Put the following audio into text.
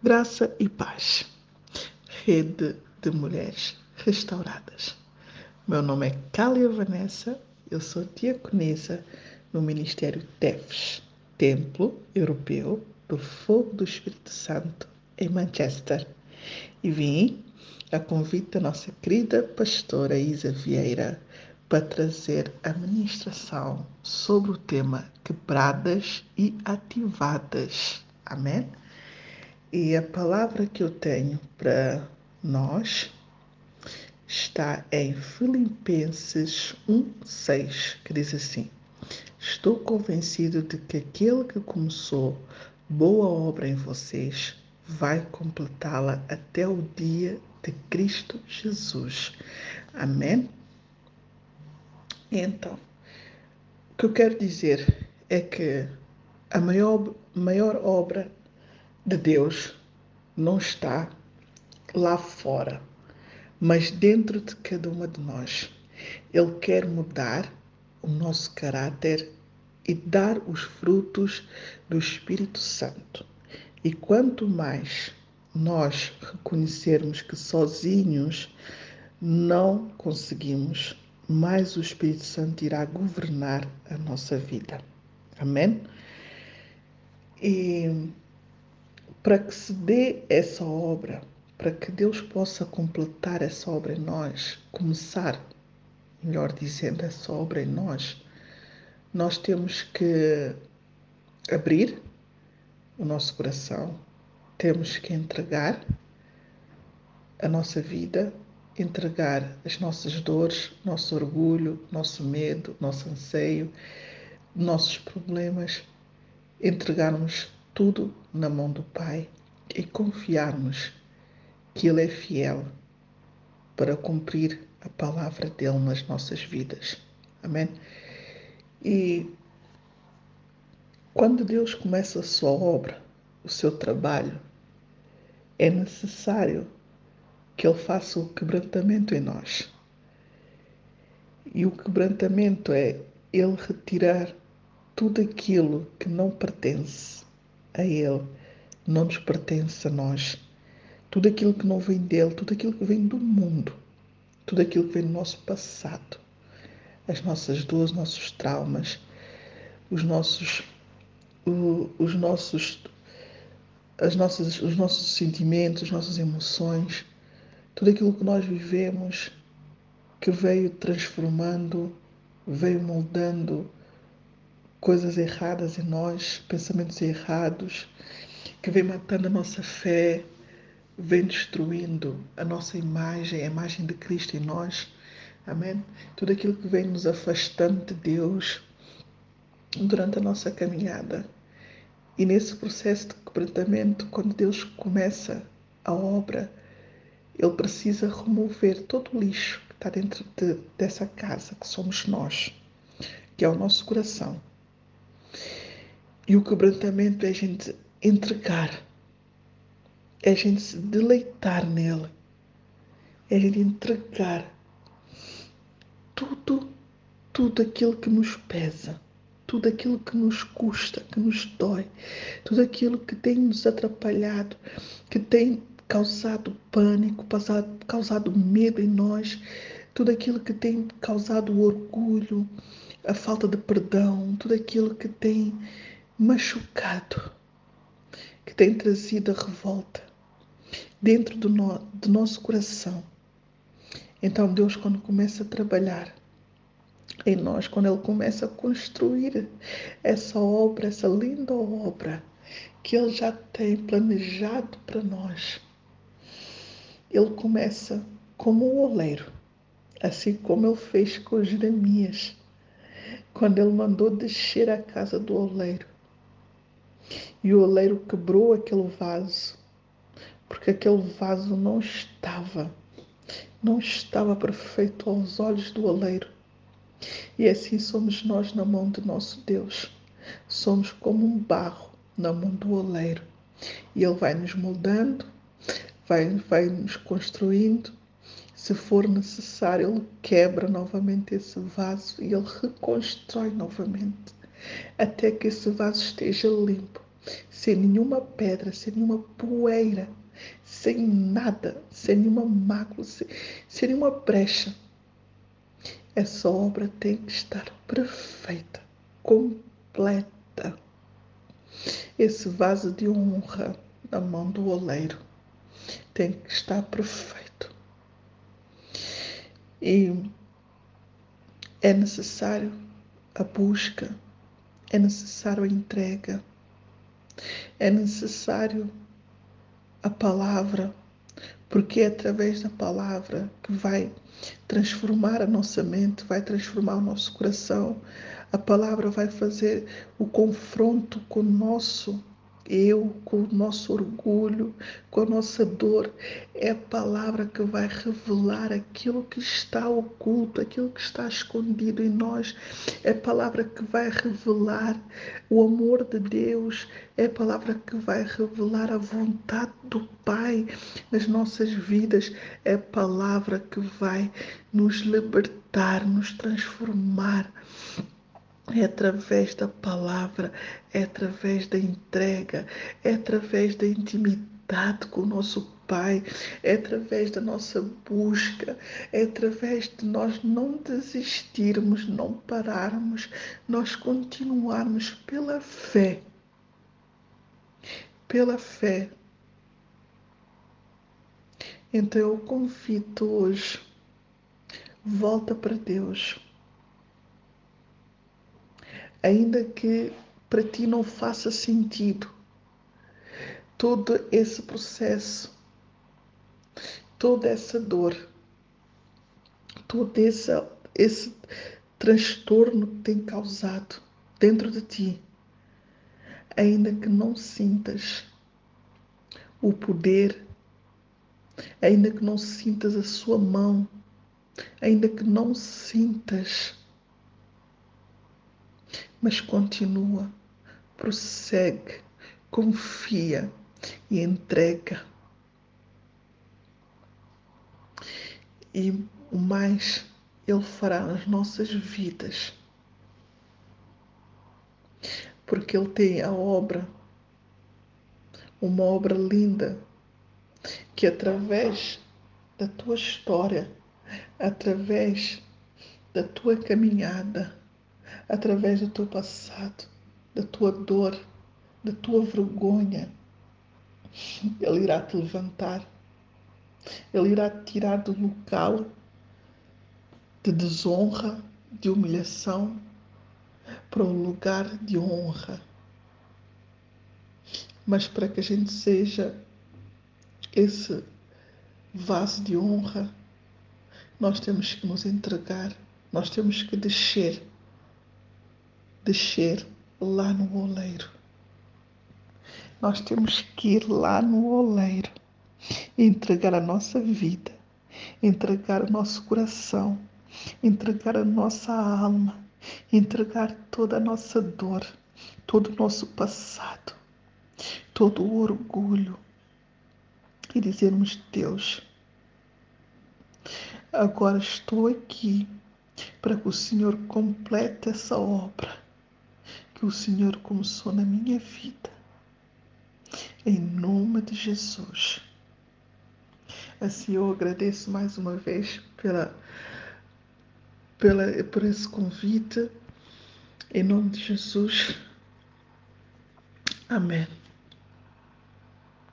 Graça e paz. Rede de Mulheres Restauradas. Meu nome é Cália Vanessa, eu sou diaconisa no Ministério TEFS, Templo Europeu do Fogo do Espírito Santo, em Manchester. E vim a convite da nossa querida pastora Isa Vieira para trazer a ministração sobre o tema quebradas e ativadas. Amém? E a palavra que eu tenho para nós está em Filipenses 1:6, que diz assim: Estou convencido de que aquele que começou boa obra em vocês vai completá-la até o dia de Cristo Jesus. Amém? Então, o que eu quero dizer é que a maior, maior obra de Deus não está lá fora, mas dentro de cada uma de nós. Ele quer mudar o nosso caráter e dar os frutos do Espírito Santo. E quanto mais nós reconhecermos que sozinhos não conseguimos, mais o Espírito Santo irá governar a nossa vida. Amém? E para que se dê essa obra, para que Deus possa completar essa obra em nós, começar, melhor dizendo, essa obra em nós, nós temos que abrir o nosso coração, temos que entregar a nossa vida, entregar as nossas dores, nosso orgulho, nosso medo, nosso anseio, nossos problemas, entregarmos tudo na mão do Pai e confiarmos que Ele é fiel para cumprir a palavra dele nas nossas vidas. Amém? E quando Deus começa a sua obra, o seu trabalho, é necessário que Ele faça o quebrantamento em nós. E o quebrantamento é Ele retirar tudo aquilo que não pertence a Ele, não nos pertence a nós. Tudo aquilo que não vem dele, tudo aquilo que vem do mundo, tudo aquilo que vem do nosso passado, as nossas dores, nossos traumas, os nossos, os nossos, as nossas, os nossos sentimentos, as nossas emoções, tudo aquilo que nós vivemos que veio transformando, veio moldando coisas erradas em nós, pensamentos errados, que vem matando a nossa fé, vem destruindo a nossa imagem, a imagem de Cristo em nós. Amém? Tudo aquilo que vem nos afastando de Deus durante a nossa caminhada. E nesse processo de quebrantamento, quando Deus começa a obra, Ele precisa remover todo o lixo que está dentro de, dessa casa, que somos nós, que é o nosso coração e o quebrantamento é a gente entregar, é a gente se deleitar nele, é a gente entregar tudo, tudo aquilo que nos pesa, tudo aquilo que nos custa, que nos dói, tudo aquilo que tem nos atrapalhado, que tem causado pânico, causado, causado medo em nós, tudo aquilo que tem causado orgulho, a falta de perdão, tudo aquilo que tem machucado, que tem trazido a revolta dentro do, no, do nosso coração. Então, Deus, quando começa a trabalhar em nós, quando Ele começa a construir essa obra, essa linda obra que Ele já tem planejado para nós, Ele começa como um oleiro, assim como Ele fez com Jeremias, quando Ele mandou descer a casa do oleiro e o oleiro quebrou aquele vaso, porque aquele vaso não estava, não estava perfeito aos olhos do oleiro. E assim somos nós na mão de nosso Deus. Somos como um barro na mão do oleiro. E Ele vai nos moldando, vai, vai nos construindo. Se for necessário, Ele quebra novamente esse vaso e Ele reconstrói novamente até que esse vaso esteja limpo, sem nenhuma pedra, sem nenhuma poeira, sem nada, sem nenhuma mácula, sem, sem nenhuma brecha. Essa obra tem que estar perfeita, completa. Esse vaso de honra na mão do oleiro tem que estar perfeito. E é necessário a busca, é necessário a entrega, é necessário a palavra, porque é através da palavra que vai transformar a nossa mente, vai transformar o nosso coração. A palavra vai fazer o confronto com o nosso eu, com o nosso orgulho, com a nossa dor. É a palavra que vai revelar aquilo que está oculto, aquilo que está escondido em nós. É a palavra que vai revelar o amor de Deus. É a palavra que vai revelar a vontade do Pai nas nossas vidas. É a palavra que vai nos libertar, nos transformar é através da palavra, é através da entrega, é através da intimidade com o nosso Pai, é através da nossa busca, é através de nós não desistirmos, não pararmos, nós continuarmos pela fé. Pela fé. Então eu convido hoje, volta para Deus ainda que para ti não faça sentido todo esse processo, toda essa dor, todo esse, esse transtorno que tem causado dentro de ti, ainda que não sintas o poder, ainda que não sintas a sua mão, ainda que não sintas mas continua, prossegue, confia e entrega. E o mais Ele fará nas nossas vidas, porque Ele tem a obra, uma obra linda, que através da tua história, através da tua caminhada, através do teu passado, da tua dor, da tua vergonha. Ele irá te levantar. Ele irá te tirar do local de desonra, de humilhação, para um lugar de honra. Mas para que a gente seja esse vaso de honra, nós temos que nos entregar, nós temos que descer descer lá no oleiro. Nós temos que ir lá no oleiro entregar a nossa vida, entregar o nosso coração, entregar a nossa alma, entregar toda a nossa dor, todo o nosso passado, todo o orgulho e dizermos: Deus, agora estou aqui para que o Senhor complete essa obra que o Senhor começou na minha vida. Em nome de Jesus. Assim eu agradeço mais uma vez pela, pela, por esse convite. Em nome de Jesus. Amém.